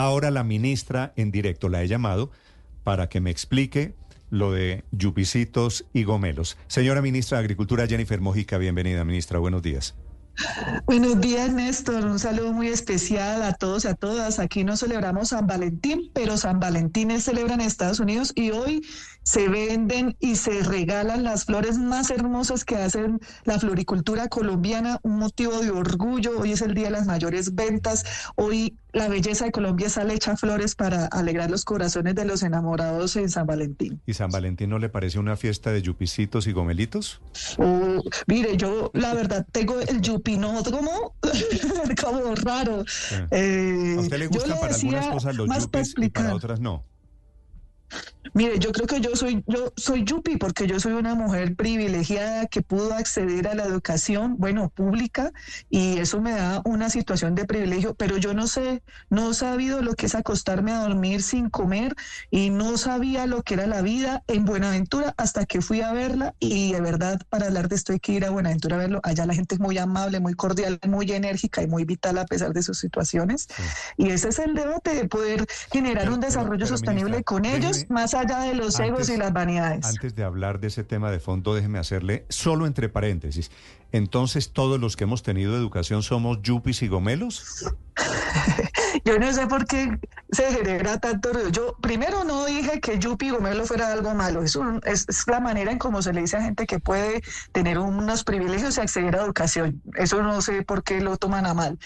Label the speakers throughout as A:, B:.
A: Ahora la ministra en directo la he llamado para que me explique lo de yupicitos y gomelos. Señora ministra de Agricultura Jennifer Mojica, bienvenida ministra, buenos días.
B: Buenos días, Néstor. Un saludo muy especial a todos y a todas. Aquí no celebramos San Valentín, pero San Valentín es celebra en Estados Unidos y hoy se venden y se regalan las flores más hermosas que hacen la floricultura colombiana, un motivo de orgullo. Hoy es el día de las mayores ventas. Hoy la belleza de Colombia sale hecha flores para alegrar los corazones de los enamorados en San Valentín.
A: ¿Y San Valentín no le parece una fiesta de yupicitos y gomelitos?
B: Oh, mire, yo la verdad tengo el yupinódromo como raro.
A: Eh, ¿A usted le gustan para algunas cosas los yupis y para otras no?
B: Mire, yo creo que yo soy yo soy yupi porque yo soy una mujer privilegiada que pudo acceder a la educación, bueno, pública y eso me da una situación de privilegio, pero yo no sé, no he sabido lo que es acostarme a dormir sin comer y no sabía lo que era la vida en Buenaventura hasta que fui a verla y de verdad para hablar de esto hay que ir a Buenaventura a verlo. Allá la gente es muy amable, muy cordial, muy enérgica y muy vital a pesar de sus situaciones. Y ese es el debate de poder generar un desarrollo sostenible con ellos, más allá de los egos y las vanidades.
A: Antes de hablar de ese tema de fondo, déjeme hacerle solo entre paréntesis. Entonces, ¿todos los que hemos tenido educación somos yupis y gomelos?
B: Yo no sé por qué se genera tanto ruido. Yo primero no dije que Yupi y Gomelo fuera algo malo. Es, es, la manera en cómo se le dice a gente que puede tener unos privilegios y acceder a educación. Eso no sé por qué lo toman a mal.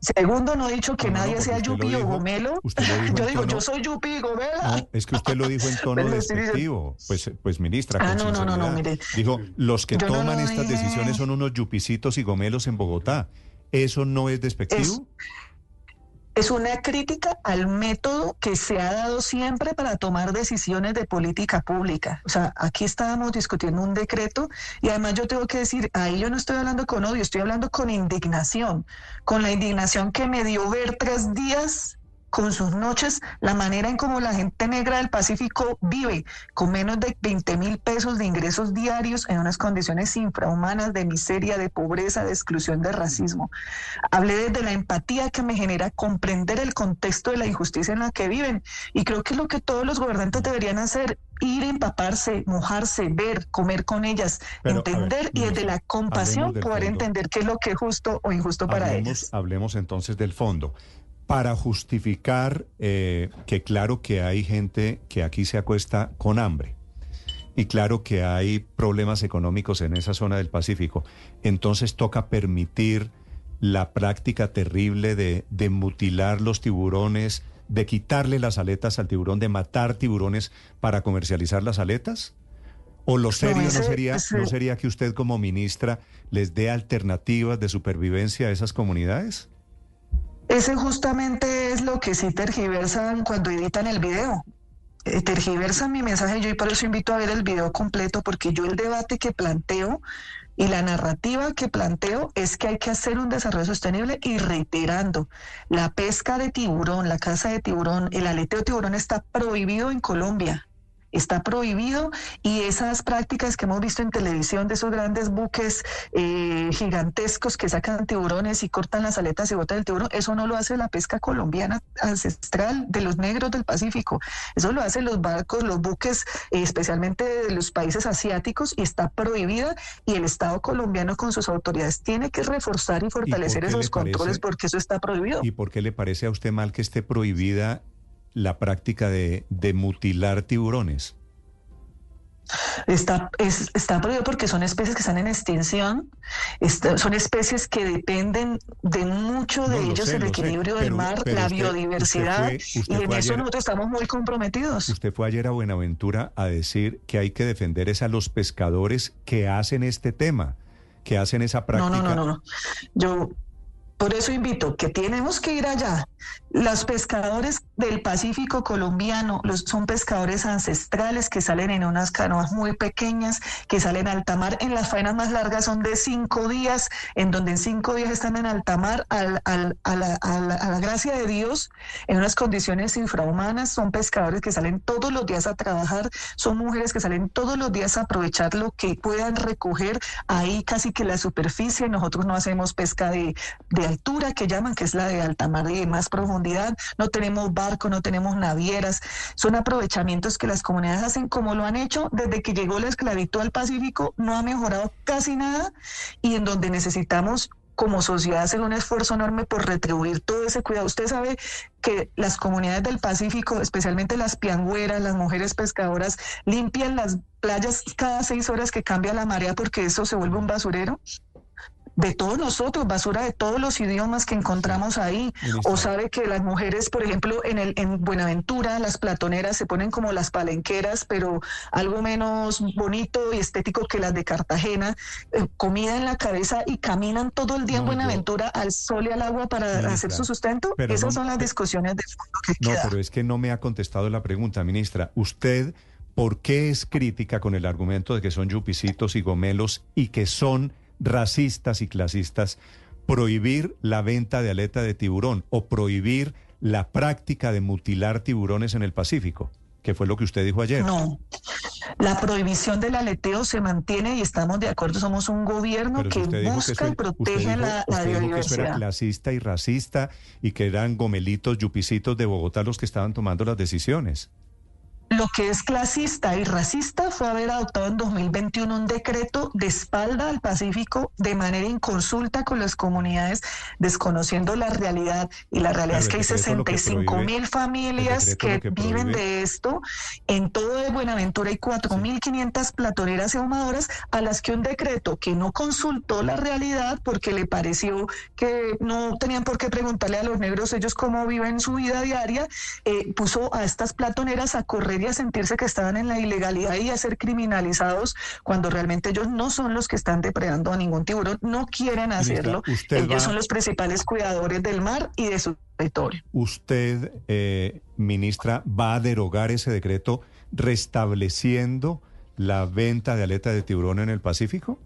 B: Segundo, no he dicho que nadie sea Yupi o Gomelo. yo digo, yo soy Yupi y Gomelo.
A: es que usted lo dijo en tono despectivo. Pues, pues ministra,
B: ah, no, no, no, no, mire.
A: Dijo, los que toman estas decisiones son unos yupicitos y gomelos en Bogotá. ¿Eso no es despectivo?
B: Es una crítica al método que se ha dado siempre para tomar decisiones de política pública. O sea, aquí estábamos discutiendo un decreto y además yo tengo que decir, ahí yo no estoy hablando con odio, estoy hablando con indignación, con la indignación que me dio ver tres días con sus noches, la manera en cómo la gente negra del Pacífico vive con menos de 20 mil pesos de ingresos diarios en unas condiciones infrahumanas de miseria, de pobreza, de exclusión, de racismo. Hablé desde la empatía que me genera comprender el contexto de la injusticia en la que viven y creo que es lo que todos los gobernantes deberían hacer, ir, empaparse, mojarse, ver, comer con ellas, entender y desde la compasión poder entender qué es lo que es justo o injusto para ellos.
A: Hablemos entonces del fondo para justificar eh, que claro que hay gente que aquí se acuesta con hambre y claro que hay problemas económicos en esa zona del Pacífico, entonces toca permitir la práctica terrible de, mutilar los tiburones, de quitarle las aletas al tiburón, de matar tiburones para comercializar las aletas? ¿O lo serio no, sería, no sería que usted como ministra les dé alternativas de supervivencia a esas comunidades?
B: Ese justamente es lo que sí tergiversan cuando editan el video. Eh, tergiversan mi mensaje yo y por eso invito a ver el video completo porque yo el debate que planteo y la narrativa que planteo es que hay que hacer un desarrollo sostenible y reiterando, la pesca de tiburón, la caza de tiburón, el aleteo de tiburón está prohibido en Colombia está prohibido y esas prácticas que hemos visto en televisión de esos grandes buques eh, gigantescos que sacan tiburones y cortan las aletas y botan el tiburón, eso no lo hace la pesca colombiana ancestral de los negros del Pacífico, eso lo hacen los barcos, los buques, eh, especialmente de los países asiáticos y está prohibida y el Estado colombiano con sus autoridades tiene que reforzar y fortalecer esos controles porque eso está prohibido.
A: ¿Y por qué le parece a usted mal que esté prohibida la práctica de, mutilar tiburones?
B: Está, está prohibido porque son especies que están en extinción, son especies que dependen de mucho de ellos, el equilibrio del mar, la biodiversidad, y en eso nosotros estamos muy comprometidos.
A: Usted fue ayer a Buenaventura a decir que hay que defender es a los pescadores que hacen este tema, que hacen esa práctica.
B: No, no, no, no. Yo por eso invito que tenemos que ir allá Los pescadores del Pacífico colombiano son pescadores ancestrales que salen en unas canoas muy pequeñas, que salen a alta mar. En las faenas más largas son de cinco días, en donde en cinco días están en alta mar al, a, la, gracia de Dios, en unas condiciones infrahumanas. Son pescadores que salen todos los días a trabajar, son mujeres que salen todos los días a aprovechar lo que puedan recoger ahí casi que la superficie. Nosotros no hacemos pesca de, de altura, que llaman, que es la de alta mar y de profundidad no tenemos barco, no tenemos navieras, son aprovechamientos que las comunidades hacen como lo han hecho desde que llegó la esclavitud al Pacífico, no ha mejorado casi nada y en donde necesitamos como sociedad hacer un esfuerzo enorme por retribuir todo ese cuidado. Usted sabe que las comunidades del Pacífico, especialmente las piangüeras, las mujeres pescadoras, limpian las playas cada seis horas que cambia la marea porque eso se vuelve un basurero de todos nosotros, basura de todos los idiomas que encontramos ahí. O sabe que las mujeres, por ejemplo, en el en Buenaventura, las platoneras se ponen como las palenqueras, pero algo menos bonito y estético que las de Cartagena, eh, comida en la cabeza y caminan todo el día no, en Buenaventura yo, al sol y al agua para ministra, hacer su sustento. Esas no, son las discusiones de fondo que
A: No,
B: queda.
A: pero es que no me ha contestado la pregunta, ministra. Usted ¿Por qué es crítica con el argumento de que son yupicitos y gomelos y que son racistas y clasistas prohibir la venta de aleta de tiburón o prohibir la práctica de mutilar tiburones en el Pacífico, que fue lo que usted dijo ayer.
B: No, la prohibición del aleteo se mantiene y estamos de acuerdo, somos un gobierno
A: Pero
B: que busca
A: que eso,
B: y protege
A: dijo,
B: la, la
A: usted dijo que eso era clasista y racista y que eran gomelitos, yupicitos de Bogotá los que estaban tomando las decisiones.
B: Lo que es clasista y racista fue haber adoptado en 2021 un decreto de espalda al Pacífico de manera inconsulta con las comunidades, desconociendo la realidad. Y la realidad
A: Claro,
B: es que hay
A: decreto lo que
B: 65
A: prohíbe-
B: mil familias que,
A: que
B: viven de esto. En todo de Buenaventura hay 4.500 platoneras y ahumadoras a las que un decreto que no consultó la realidad porque le pareció que no tenían por qué preguntarle a los negros ellos cómo viven su vida diaria, eh, puso a estas platoneras a correr y a sentirse que estaban en la ilegalidad y a ser criminalizados cuando realmente ellos no son los que están depredando a ningún tiburón, no quieren hacerlo.
A: usted
B: ellos
A: va-
B: son los principales cuidadores del mar y de su territorio.
A: ¿Usted, eh, ministra, va a derogar ese decreto restableciendo la venta de aleta de tiburón en el Pacífico?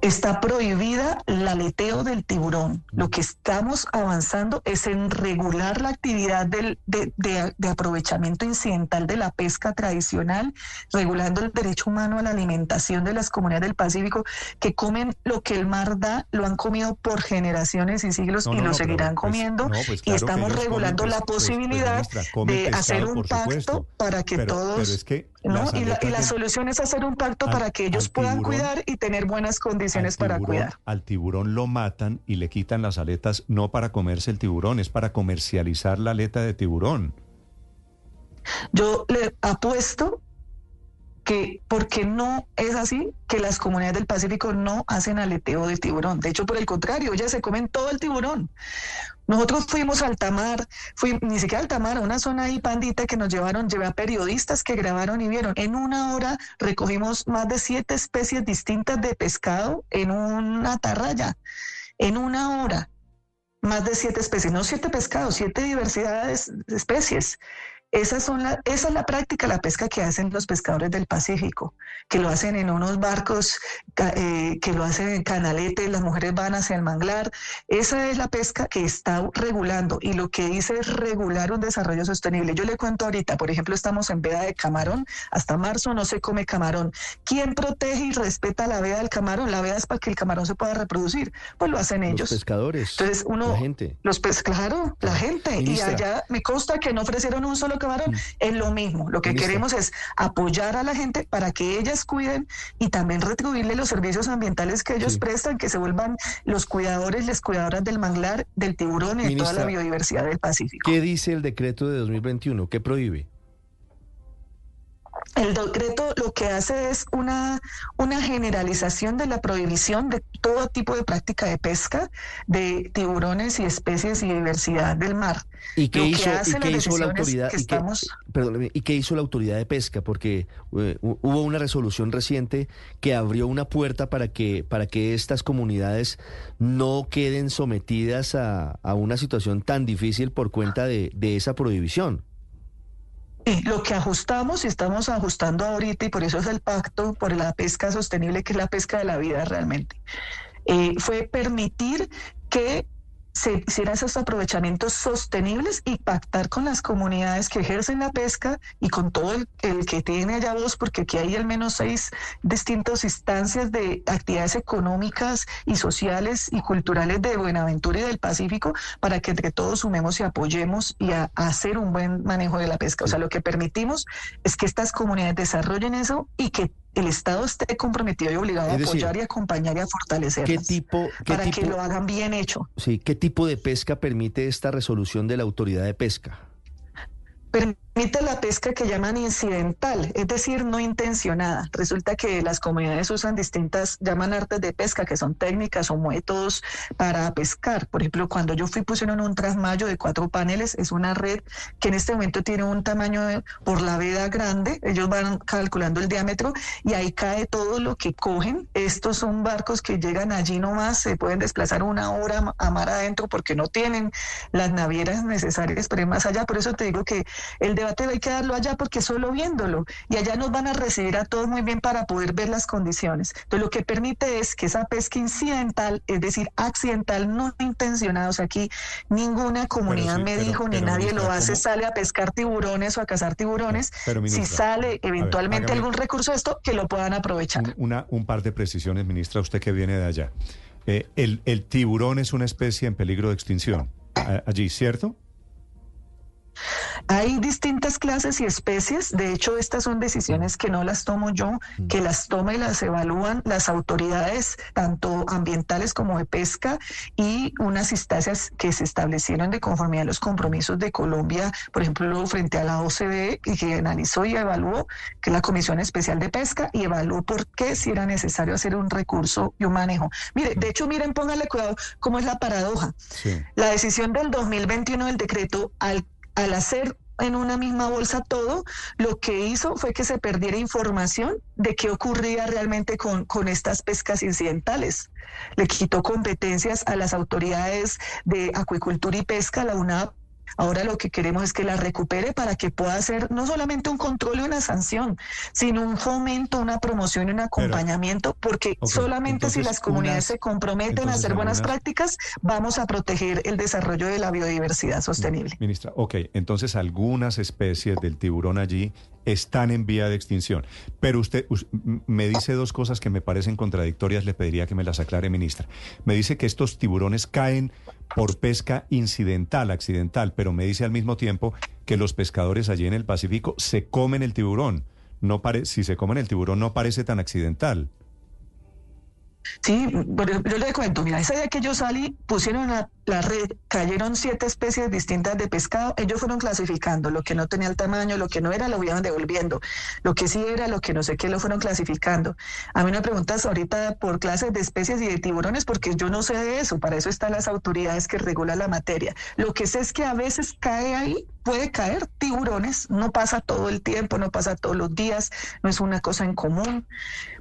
B: Está prohibida el aleteo del tiburón. Lo que estamos avanzando es en regular la actividad del- de, de- de aprovechamiento incidental de la pesca tradicional, regulando el derecho humano a la alimentación de las comunidades del Pacífico que comen lo que el mar da, lo han comido por generaciones y siglos
A: No,
B: y
A: no,
B: lo
A: no,
B: seguirán
A: pues,
B: comiendo.
A: pues,
B: y
A: claro
B: estamos regulando
A: comen,
B: la
A: pues, pues,
B: posibilidad de
A: pescado,
B: hacer un pacto
A: supuesto.
B: para que
A: Pero-
B: todos...
A: pero es que
B: ¿no?
A: las
B: Y la, y la solución es hacer un pacto
A: al-
B: para que ellos puedan
A: tiburón-
B: cuidar y tener buenas condiciones
A: al
B: para
A: tiburón-
B: cuidar.
A: Al tiburón lo matan y le quitan las aletas no para comerse el tiburón, es para comercializar la aleta de tiburón.
B: Yo le apuesto que porque no es así que las comunidades del Pacífico no hacen aleteo de tiburón. De hecho, por el contrario, ellas se comen todo el tiburón. Nosotros fuimos a Altamar, fui, ni siquiera a Altamar, a una zona ahí pandita que nos llevaron, llevé a periodistas que grabaron y vieron. En una hora recogimos más de siete especies distintas de pescado en una atarraya. En una hora, más de siete especies, no siete pescados, siete diversidades de especies. Esas son la, esa es la práctica, la pesca que hacen los pescadores del Pacífico, que lo hacen en unos barcos, eh, que lo hacen en canaletes, las mujeres van hacia el manglar. Esa es la pesca que está regulando y lo que dice es regular un desarrollo sostenible. Yo le cuento ahorita, por ejemplo, estamos en veda de camarón, hasta marzo no se come camarón. ¿Quién protege y respeta la veda del camarón? La veda es para que el camarón se pueda reproducir. Pues lo hacen ellos.
C: Los pescadores.
B: Entonces uno,
C: La gente.
B: los claro, la gente.
C: Ministra.
B: Y allá me consta que no ofrecieron un solo camarón. Es lo mismo. Lo que queremos es apoyar a la gente para que ellas cuiden y también retribuirle los servicios ambientales que ellos
C: Sí.
B: prestan, que se vuelvan los cuidadores, las cuidadoras del manglar, del tiburón y de toda la biodiversidad del Pacífico.
C: ¿Qué dice el decreto de 2021? ¿Qué prohíbe?
B: El decreto lo que hace es una, una generalización de la prohibición de todo tipo de práctica de pesca de tiburones y especies y diversidad del mar.
C: ¿Y qué hizo, y qué hizo la autoridad?
B: que
C: y qué-
B: estamos-
C: perdóneme, ¿y qué hizo la autoridad de pesca? Porque eh, hu- hubo una resolución reciente que abrió una puerta para que, para que estas comunidades no queden sometidas a, a una situación tan difícil por cuenta de, de esa prohibición.
B: Lo que ajustamos y estamos ajustando ahorita y por eso es el pacto por la pesca sostenible, que es la pesca de la vida realmente, eh, fue permitir que se hicieran esos aprovechamientos sostenibles y pactar con las comunidades que ejercen la pesca y con todo el, que tiene allá voz, porque aquí hay al menos seis distintas instancias de actividades económicas y sociales y culturales de Buenaventura y del Pacífico para que entre todos sumemos y apoyemos y a hacer un buen manejo de la pesca. O sea, lo que permitimos es que estas comunidades desarrollen eso y que el Estado esté comprometido y obligado a apoyar y acompañar y a fortalecer
C: ¿Qué tipo, qué
B: para que lo hagan bien hecho.
C: sí, qué tipo de pesca permite esta resolución de la autoridad de pesca?
B: Permite la pesca que llaman incidental, es decir, no intencionada. Resulta que las comunidades usan distintas, llaman artes de pesca, que son técnicas o métodos para pescar. Por ejemplo, cuando yo fui pusieron un trasmayo de cuatro paneles, es una red que en este momento tiene un tamaño de- por la veda grande, ellos van calculando el diámetro y ahí cae todo lo que cogen. Estos son barcos que llegan allí nomás, se pueden desplazar una hora a mar adentro porque no tienen las navieras necesarias para ir más allá. Por eso te digo que el debate hay que darlo allá porque solo viéndolo y allá nos van a recibir a todos muy bien para poder ver las condiciones. Entonces lo que permite es que esa pesca incidental, es decir, accidental, no intencionada, o sea, aquí ninguna comunidad
A: sí,
B: me
A: pero-
B: dijo ni
A: pero,
B: nadie lo
A: ministra,
B: hace,
A: ¿cómo?
B: sale a pescar tiburones o a cazar tiburones.
A: Pero,
B: si
A: ministra,
B: sale
A: ver,
B: eventualmente algún recurso de esto, que lo puedan aprovechar.
A: Un, una, un par de precisiones, ministra, usted que viene de allá. Eh, el, el tiburón es una especie en peligro de extinción allí, ¿cierto?
B: Hay distintas clases y especies, de hecho estas son decisiones que no las tomo yo, que las toma y las evalúan las autoridades, tanto ambientales como de pesca, y unas instancias que se establecieron de conformidad a los compromisos de Colombia, por ejemplo, frente a la OCDE, y que analizó y evaluó, que es la Comisión Especial de Pesca, y evaluó por qué si era necesario hacer un recurso y un manejo. Mire, de hecho, miren, pónganle cuidado cómo es la paradoja.
A: Sí.
B: La decisión del 2021 del decreto, al, al hacer en una misma bolsa todo, lo que hizo fue que se perdiera información de qué ocurría realmente con, con estas pescas incidentales. Le quitó competencias a las autoridades de acuicultura y pesca, la UNAP. Ahora lo que queremos es que la recupere para que pueda hacer no solamente un control y una sanción, sino un fomento, una promoción y un acompañamiento, porque solamente si las comunidades se comprometen a hacer buenas prácticas, vamos a proteger el desarrollo de la biodiversidad sostenible.
A: Ministra, ok, entonces algunas especies del tiburón allí están en vía de extinción. Pero usted me dice dos cosas que me parecen contradictorias, le pediría que me las aclare, ministra. Me dice que estos tiburones caen por pesca incidental, accidental, pero me dice al mismo tiempo que los pescadores allí en el Pacífico se comen el tiburón. No si se comen el tiburón no parece tan accidental.
B: Sí, pero yo le cuento, mira, ese día que yo salí, pusieron la red, cayeron siete especies distintas de pescado, ellos fueron clasificando, lo que no tenía el tamaño, lo que no era, lo iban devolviendo, lo que sí era, lo que no sé qué, lo fueron clasificando. A mí me preguntas ahorita por clases de especies y de tiburones, porque yo no sé de eso, para eso están las autoridades que regulan la materia. Lo que sé es que a veces cae ahí, puede caer tiburones, no pasa todo el tiempo, no pasa todos los días, no es una cosa en común.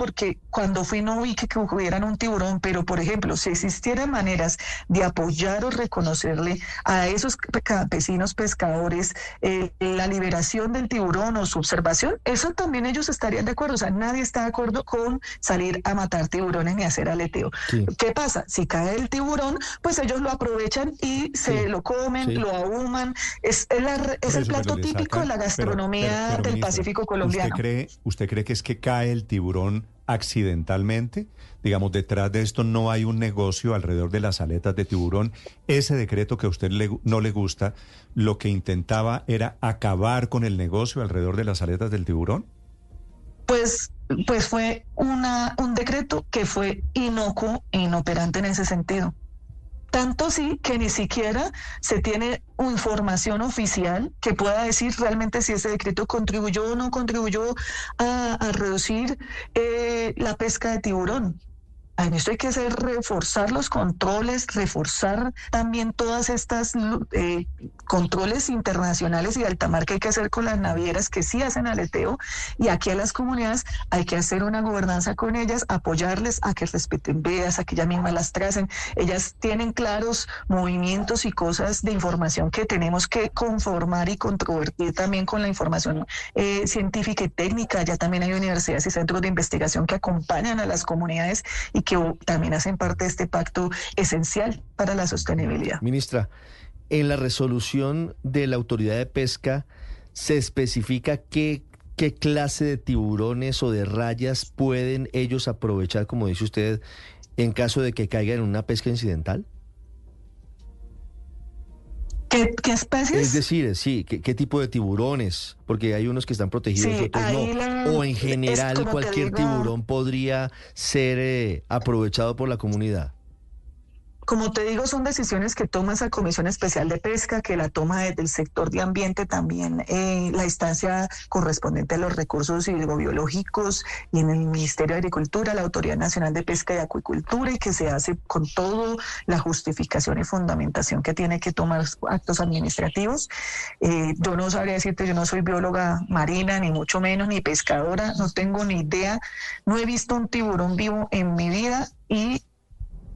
B: Porque cuando fui no vi que, que hubieran un tiburón, pero por ejemplo, si existieran maneras de apoyar o reconocerle a esos campesinos pescadores eh, la liberación del tiburón o su observación, eso también ellos estarían de acuerdo. O sea, nadie está de acuerdo con salir a matar tiburones ni hacer aleteo.
C: Sí.
B: ¿Qué pasa? Si cae el tiburón, pues ellos lo aprovechan y se
C: Sí,
B: lo comen,
C: sí.
B: lo ahuman. Es, es la- es el plato típico de la
A: pero-
B: gastronomía
A: pero- pero,
B: del
A: ministra,
B: Pacífico colombiano.
A: ¿usted cree, ¿Usted cree que es que cae el tiburón accidentalmente? Digamos, detrás de esto no hay un negocio alrededor de las aletas de tiburón. Ese decreto que a usted le- no le gusta, lo que intentaba era acabar con el negocio alrededor de las aletas del tiburón.
B: Pues, pues fue un decreto que fue inocuo e inoperante en ese sentido. Tanto sí que ni siquiera se tiene información oficial que pueda decir realmente si ese decreto contribuyó o no contribuyó a, a reducir eh, la pesca de tiburón. En esto hay que hacer reforzar los controles, reforzar también todas estas eh, controles internacionales y de alta mar que hay que hacer con las navieras que sí hacen aleteo y aquí a las comunidades hay que hacer una gobernanza con ellas, apoyarles a que respeten veas, a que ellas mismas las tracen. Ellas tienen claros movimientos y cosas de información que tenemos que conformar y controvertir también con la información eh, científica y técnica. Ya también hay universidades y centros de investigación que acompañan a las comunidades y que oh, también hacen parte de este pacto esencial para la sostenibilidad.
C: Ministra, en la resolución de la autoridad de pesca se especifica qué, qué clase de tiburones o de rayas pueden ellos aprovechar, como dice usted, en caso de que caigan en una pesca incidental.
B: ¿Qué, qué especies?
C: Es decir, sí, ¿qué, qué tipo de tiburones? Porque hay unos que están protegidos
B: Sí,
C: y otros no.
B: la-
C: o en general cualquier
B: digo-
C: tiburón podría ser eh, aprovechado por la comunidad.
B: Como te digo, son decisiones que toma esa Comisión Especial de Pesca, que la toma desde el sector de ambiente también, eh, la instancia correspondiente a los recursos hidrobiológicos y en el Ministerio de Agricultura, la Autoridad Nacional de Pesca y Acuicultura, y que se hace con todo la justificación y fundamentación que tiene que tomar actos administrativos. Eh, yo no sabría decirte, yo no soy bióloga marina, ni mucho menos, ni pescadora, no tengo ni idea, no he visto un tiburón vivo en mi vida y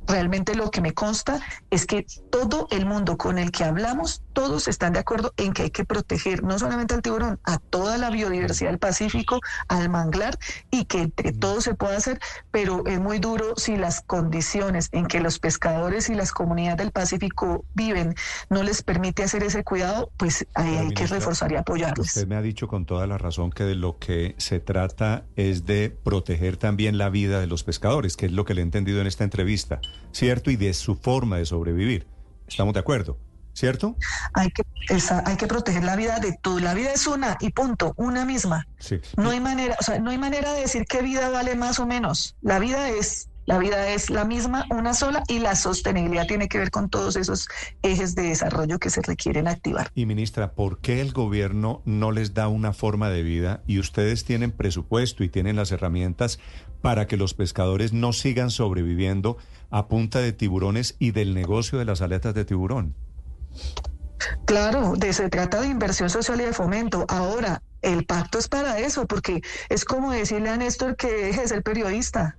B: realmente lo que me consta es que todo el mundo con el que hablamos, todos están de acuerdo en que hay que proteger no solamente al tiburón, a toda la biodiversidad del Pacífico, al manglar y que entre todos se pueda hacer, pero es muy duro si las condiciones en que los pescadores y las comunidades del Pacífico viven no les permite hacer ese cuidado, pues ahí
A: Pero,
B: hay que reforzar y apoyarles.
A: Usted me ha dicho con toda la razón que de lo que se trata es de proteger también la vida de los pescadores, que es lo que le he entendido en esta entrevista, ¿cierto? Y de su forma de sobrevivir. ¿Estamos de acuerdo? ¿Cierto?
B: Hay que, esa- hay que proteger la vida de todo. La vida es una y punto, una misma.
A: Sí.
B: No hay manera, o sea, no hay manera de decir qué vida vale más o menos. La vida es, la vida es la misma, una sola, y la sostenibilidad tiene que ver con todos esos ejes de desarrollo que se requieren activar.
A: Y ministra, ¿por qué el gobierno no les da una forma de vida y ustedes tienen presupuesto y tienen las herramientas para que los pescadores no sigan sobreviviendo a punta de tiburones y del negocio de las aletas de tiburón?
B: Claro, de, se trata de inversión social y de fomento. Ahora, el pacto es para eso, porque es como decirle a Néstor que deje de ser periodista.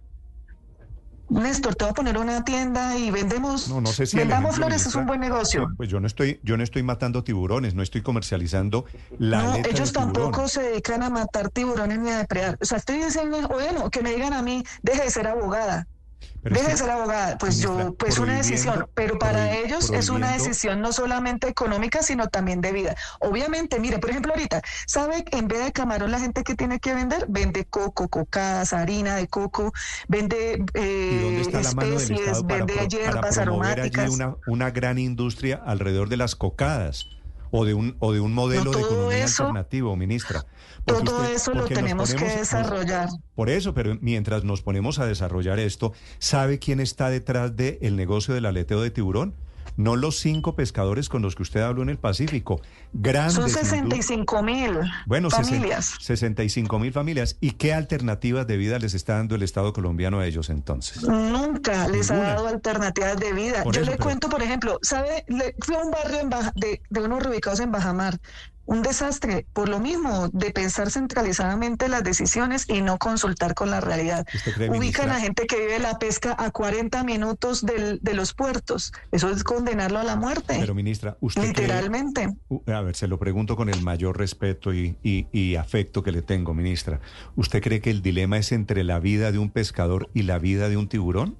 B: Néstor, te voy a poner una tienda y vendemos,
A: No, no sé si el
B: vendamos flores, es un buen negocio.
A: pues yo no estoy, yo no estoy matando tiburones, no estoy comercializando la
B: no,
A: aleta
B: ellos
A: tiburón.
B: tampoco se dedican a matar tiburones ni a depredar. O sea, estoy diciendo, bueno, que me digan a mí, deje de ser abogada.
A: Que,
B: ser abogada. Pues yo, pues una decisión. Pero para ellos es una decisión no solamente económica, sino también de vida. Obviamente, mire, por ejemplo, ahorita, ¿sabe? En vez de camarón, la gente que tiene que vender, vende coco, cocadas, harina de coco, vende eh,
A: ¿Y dónde está la
B: especies,
A: para,
B: vende
A: para
B: hierbas
A: allí
B: aromáticas.
A: una, una gran industria alrededor de las cocadas? O de un, o de un modelo de
B: todo
A: economía
B: eso-
A: alternativo, ministra. Porque
B: Todo
A: usted-
B: eso lo tenemos que
A: ponemos-
B: desarrollar.
A: Por eso, pero mientras nos ponemos a desarrollar esto, ¿sabe quién está detrás del negocio del aleteo de tiburón? No los cinco pescadores con los que usted habló en el Pacífico. Grandes
B: Son
A: industri-
B: 65 mil
A: bueno,
B: familias.
A: 65 mil familias. ¿Y qué alternativas de vida les está dando el Estado colombiano a ellos entonces?
B: Nunca les ha dado alternativas de vida.
A: Por
B: Yo
A: eso,
B: le
A: pero-
B: cuento, por ejemplo, ¿sabe? Le, fui a un barrio en Baja- de, de unos reubicados en Bajamar. Un desastre por lo mismo de pensar centralizadamente las decisiones y no consultar con la realidad. Ubican a gente que vive la pesca a 40 minutos del, de los puertos. Eso es condenarlo a la muerte.
A: Pero ministra, usted
B: literalmente.
A: a ver, se lo pregunto con el mayor respeto y, y afecto que le tengo, ministra. ¿Usted cree que el dilema es entre la vida de un pescador y la vida de un tiburón?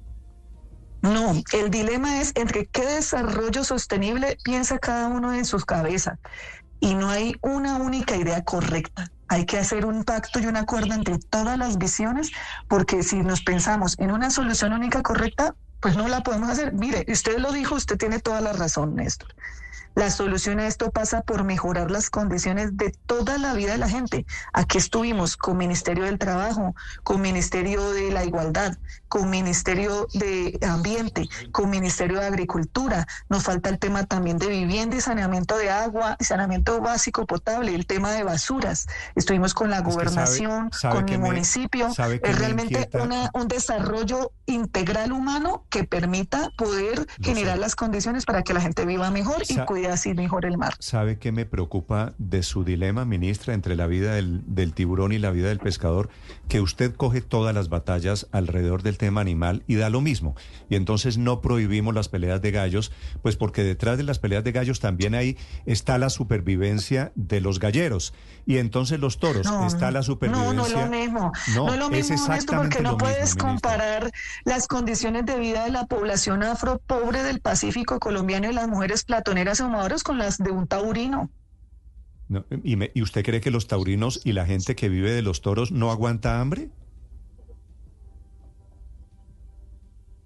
B: No, el dilema es entre qué desarrollo sostenible piensa cada uno en sus cabezas y no hay una única idea correcta. Hay que hacer un pacto y un acuerdo entre todas las visiones, porque si nos pensamos en una solución única correcta, pues no la podemos hacer. Mire, usted lo dijo, usted tiene toda la razón, Néstor. La solución a esto pasa por mejorar las condiciones de toda la vida de la gente. Aquí estuvimos con Ministerio del Trabajo, con Ministerio de la Igualdad, con Ministerio de Ambiente, con Ministerio de Agricultura. Nos falta el tema también de vivienda y saneamiento de agua, saneamiento básico potable, el tema de basuras. Estuvimos con la gobernación, con mi municipio. es realmente un desarrollo integral humano que permita poder generar las condiciones para que la gente viva mejor y cuide así mejor el mar.
A: ¿Sabe qué me preocupa de su dilema, ministra, entre la vida del, del tiburón y la vida del pescador? Que usted coge todas las batallas alrededor del tema animal y da lo mismo. Y entonces no prohibimos las peleas de gallos, pues porque detrás de las peleas de gallos también ahí está la supervivencia de los galleros. Y entonces los toros, está la supervivencia.
B: No, no es lo mismo. No, es lo mismo, porque no puedes comparar las condiciones de vida de la población afro pobre del Pacífico colombiano y las mujeres platoneras o con las de un taurino.
A: y, ¿Y usted cree que los taurinos y la gente que vive de los toros no aguanta hambre?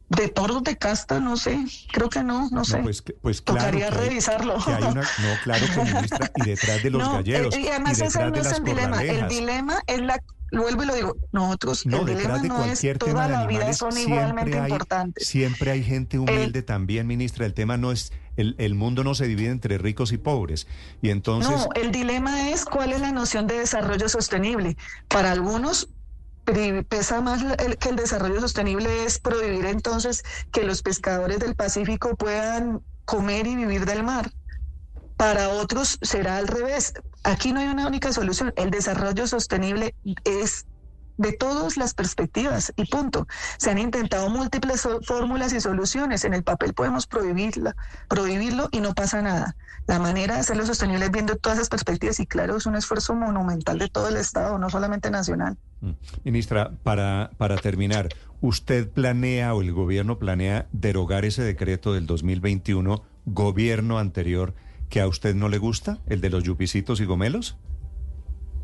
B: De toros de casta, no sé, creo que no, no, sé.
A: Pues, pues claro
B: Tocaría revisarlo.
A: no, claro que ministra, y detrás de los galleros.
B: Y además ese no es el dilema. El dilema es la vuelvo y lo digo, nosotros
A: no,
B: el dilema no es toda la vida son igualmente importantes.
A: Siempre hay gente humilde también, ministra. El tema no es el, el, mundo no se divide entre ricos y pobres. Y entonces
B: No, el dilema es cuál es la noción de desarrollo sostenible. Para algunos pesa más que el desarrollo sostenible es prohibir entonces que los pescadores del Pacífico puedan comer y vivir del mar. Para otros será al revés. Aquí no hay una única solución. El desarrollo sostenible es de todas las perspectivas y punto. Se han intentado múltiples fórmulas y soluciones. En el papel podemos prohibirla, prohibirlo y no pasa nada. La manera de hacerlo sostenible es viendo todas esas perspectivas y claro, es un esfuerzo monumental de todo el Estado, no solamente nacional.
A: Mm. Ministra, para, para terminar, ¿usted planea o el gobierno planea derogar ese decreto del 2021, gobierno anterior, que a usted no le gusta, el de los yupicitos y gomelos?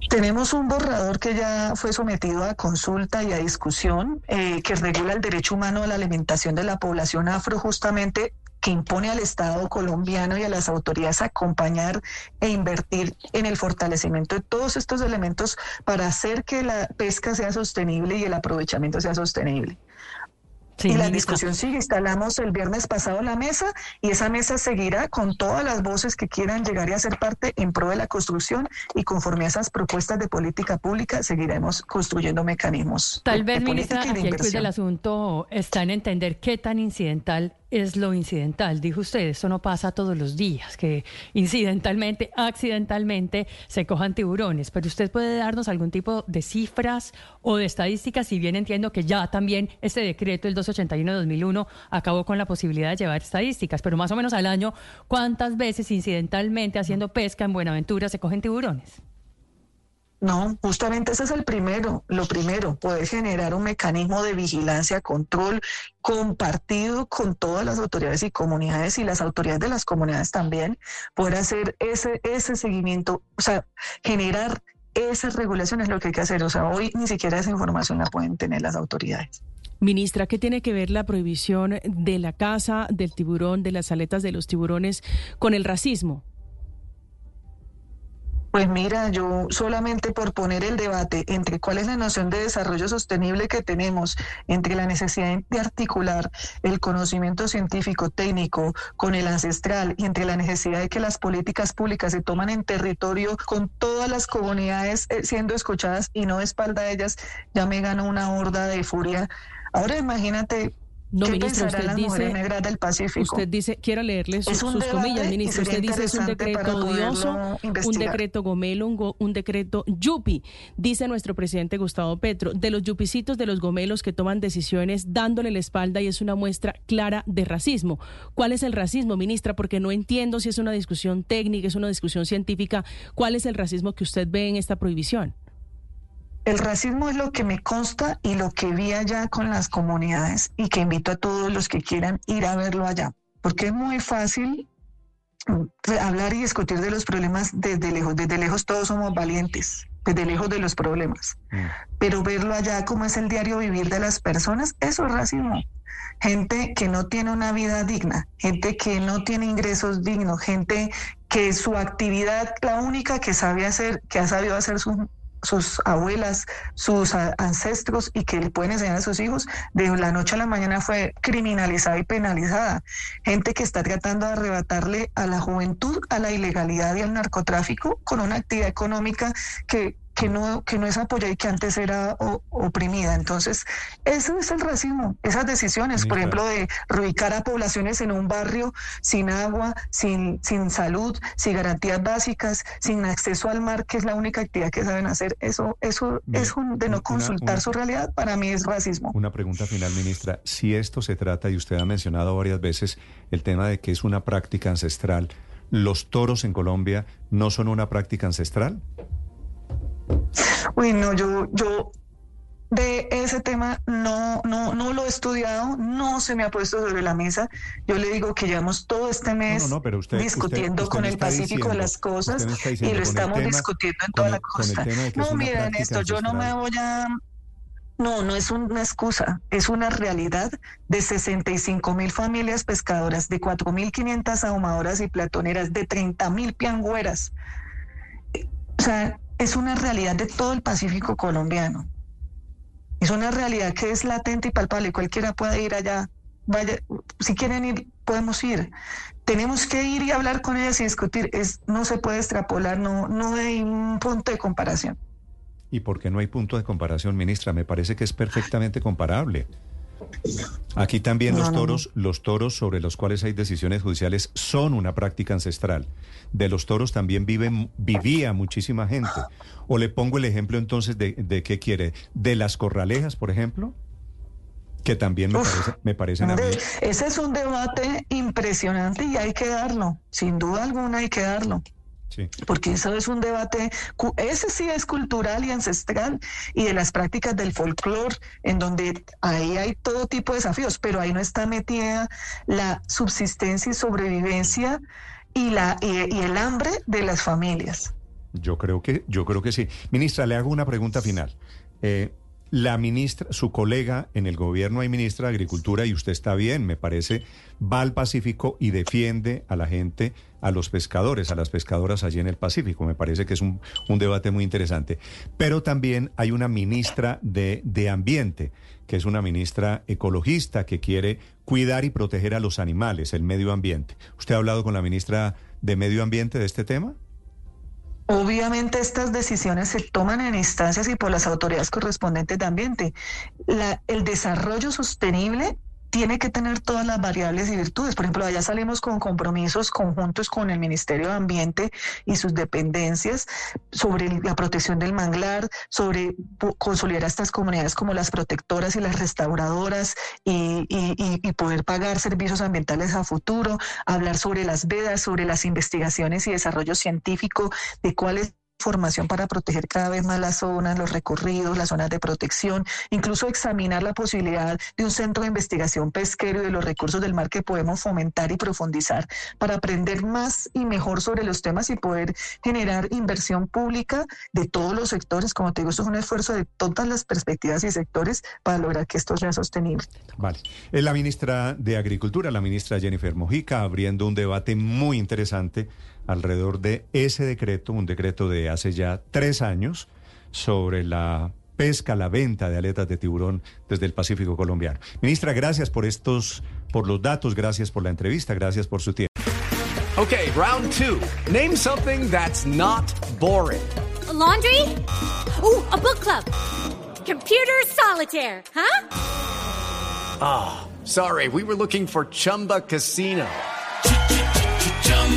B: Tenemos un borrador que ya fue sometido a consulta y a discusión eh, que regula el derecho humano a la alimentación de la población afro justamente que impone al Estado colombiano y a las autoridades acompañar e invertir en el fortalecimiento de todos estos elementos para hacer que la pesca sea sostenible y el aprovechamiento sea sostenible y la discusión sigue. Instalamos el viernes pasado la mesa y esa mesa seguirá con todas las voces que quieran llegar y hacer parte en pro de la construcción y conforme a esas propuestas de política pública seguiremos construyendo mecanismos.
D: Tal vez, ministra, aquí el del asunto está en entender qué tan incidental es lo incidental. Dijo usted, eso no pasa todos los días, que incidentalmente, accidentalmente se cojan tiburones. Pero usted puede darnos algún tipo de cifras o de estadísticas, si bien entiendo que ya también este decreto, el 281-2001, acabó con la posibilidad de llevar estadísticas, pero más o menos al año, ¿cuántas veces incidentalmente haciendo pesca en Buenaventura se cogen tiburones?
B: No, justamente ese es el primero, lo primero, poder generar un mecanismo de vigilancia, control compartido con todas las autoridades y comunidades y las autoridades de las comunidades también, poder hacer ese, ese seguimiento, o sea, generar esas regulaciones es lo que hay que hacer. O sea, hoy ni siquiera esa información la pueden tener las autoridades.
D: Ministra, ¿qué tiene que ver la prohibición de la caza del tiburón, de las aletas de los tiburones, con el racismo?
B: Pues mira, yo solamente por poner el debate entre cuál es la noción de desarrollo sostenible que tenemos, entre la necesidad de articular el conocimiento científico, técnico con el ancestral y entre la necesidad de que las políticas públicas se toman en territorio con todas las comunidades eh, siendo escuchadas y no de espalda a ellas, ya me gano una horda de furia. Ahora imagínate
E: No, ministro, usted dice,
B: del Pacífico?
E: usted dice, quiero leerle sus, comillas, ministro, usted dice es un decreto odioso, un decreto gomelo, un, decreto yupi, dice nuestro presidente Gustavo Petro, de los yupicitos de los gomelos que toman decisiones dándole la espalda y es una muestra clara de racismo. ¿Cuál es el racismo, ministra? Porque no entiendo si es una discusión técnica, es una discusión científica. ¿Cuál es el racismo que usted ve en esta prohibición?
B: El racismo es lo que me consta y lo que vi allá con las comunidades y que invito a todos los que quieran ir a verlo allá, porque es muy fácil mm, hablar y discutir de los problemas desde lejos. Desde lejos todos somos valientes, desde lejos de los problemas. Mm. Pero verlo allá como es el diario vivir de las personas, eso es racismo. Gente que no tiene una vida digna, gente que no tiene ingresos dignos, gente que su actividad, la única que sabe hacer, que ha sabido hacer su, sus abuelas, sus ancestros y que le pueden enseñar a sus hijos, de la noche a la mañana fue criminalizada y penalizada. Gente que está tratando de arrebatarle a la juventud a la ilegalidad y al narcotráfico con una actividad económica que que no, que no es apoyada y que antes era oprimida. Entonces, eso es el racismo, esas decisiones, por ejemplo, de reubicar a poblaciones en un barrio sin agua, sin, sin salud, sin garantías básicas, sin acceso al mar, que es la única actividad que saben hacer. Eso, eso, es de no consultar su realidad, para mí es racismo.
A: Una pregunta final, ministra. Si esto se trata, y usted ha mencionado varias veces el tema de que es una práctica ancestral, ¿los toros en Colombia no son una práctica ancestral?
B: Uy, no, yo, yo de ese tema no, no, no lo he estudiado, no se me ha puesto sobre la mesa. Yo le digo que llevamos todo este mes discutiendo con el Pacífico de las cosas y lo estamos discutiendo en toda la costa. No, miren esto, yo no me voy a... No, no es una excusa, es una realidad de 65 mil familias pescadoras, de 4.500 ahumadoras y platoneras, de 30 mil piangüeras. O sea, es una realidad de todo el Pacífico colombiano. Es una realidad que es latente y palpable. Cualquiera puede ir allá. Vaya, si quieren ir, podemos ir. Tenemos que ir y hablar con ellas y discutir. Es, no se puede extrapolar, no, no hay un punto de comparación.
A: ¿Y por qué no hay punto de comparación, ministra? Me parece que es perfectamente comparable. Aquí también los toros, los toros sobre los cuales hay decisiones judiciales son una práctica ancestral. De los toros también viven, vivía muchísima gente. O le pongo el ejemplo entonces de, de qué quiere, de las corralejas, por ejemplo, que también me, parece, me parecen a mí.
B: Ese es un debate impresionante y hay que darlo, sin duda alguna hay que darlo. Porque eso es un debate, ese sí es cultural y ancestral y de las prácticas del folclore, en donde ahí hay todo tipo de desafíos, pero ahí no está metida la subsistencia y sobrevivencia y, la, y, el hambre de las familias.
A: Yo creo que, yo creo que sí. Ministra, le hago una pregunta final. Eh, la ministra, su colega en el gobierno hay ministra de Agricultura y usted está bien, me parece, va al Pacífico y defiende a la gente, a los pescadores, a las pescadoras allí en el Pacífico. Me parece que es un, debate muy interesante. Pero también hay una ministra de, de Ambiente, que es una ministra ecologista que quiere cuidar y proteger a los animales, el medio ambiente. ¿Usted ha hablado con la ministra de Medio Ambiente de este tema?
B: Obviamente estas decisiones se toman en instancias y por las autoridades correspondientes de ambiente. el desarrollo sostenible tiene que tener todas las variables y virtudes. Por ejemplo, allá salimos con compromisos conjuntos con el Ministerio de Ambiente y sus dependencias sobre la protección del manglar, sobre consolidar a estas comunidades como las protectoras y las restauradoras y, y poder pagar servicios ambientales a futuro, hablar sobre las vedas, sobre las investigaciones y desarrollo científico de cuáles formación para proteger cada vez más las zonas, los recorridos, las zonas de protección, incluso examinar la posibilidad de un centro de investigación pesquero y de los recursos del mar que podemos fomentar y profundizar para aprender más y mejor sobre los temas y poder generar inversión pública de todos los sectores. Como te digo, esto es un esfuerzo de todas las perspectivas y sectores para lograr que esto sea sostenible.
A: Vale. Es la ministra de Agricultura, la ministra Jennifer Mojica, abriendo un debate muy interesante alrededor de ese decreto, un decreto de hace ya tres años, sobre la pesca, la venta de aletas de tiburón desde el Pacífico colombiano. Ministra, gracias por estos, por los datos, gracias por la entrevista, gracias por su tiempo.
F: Okay, round two. Name something that's not boring.
G: laundry? Uh, a book club. Computer solitaire, huh?
F: Ah. Sorry, we were looking for Chumba Casino.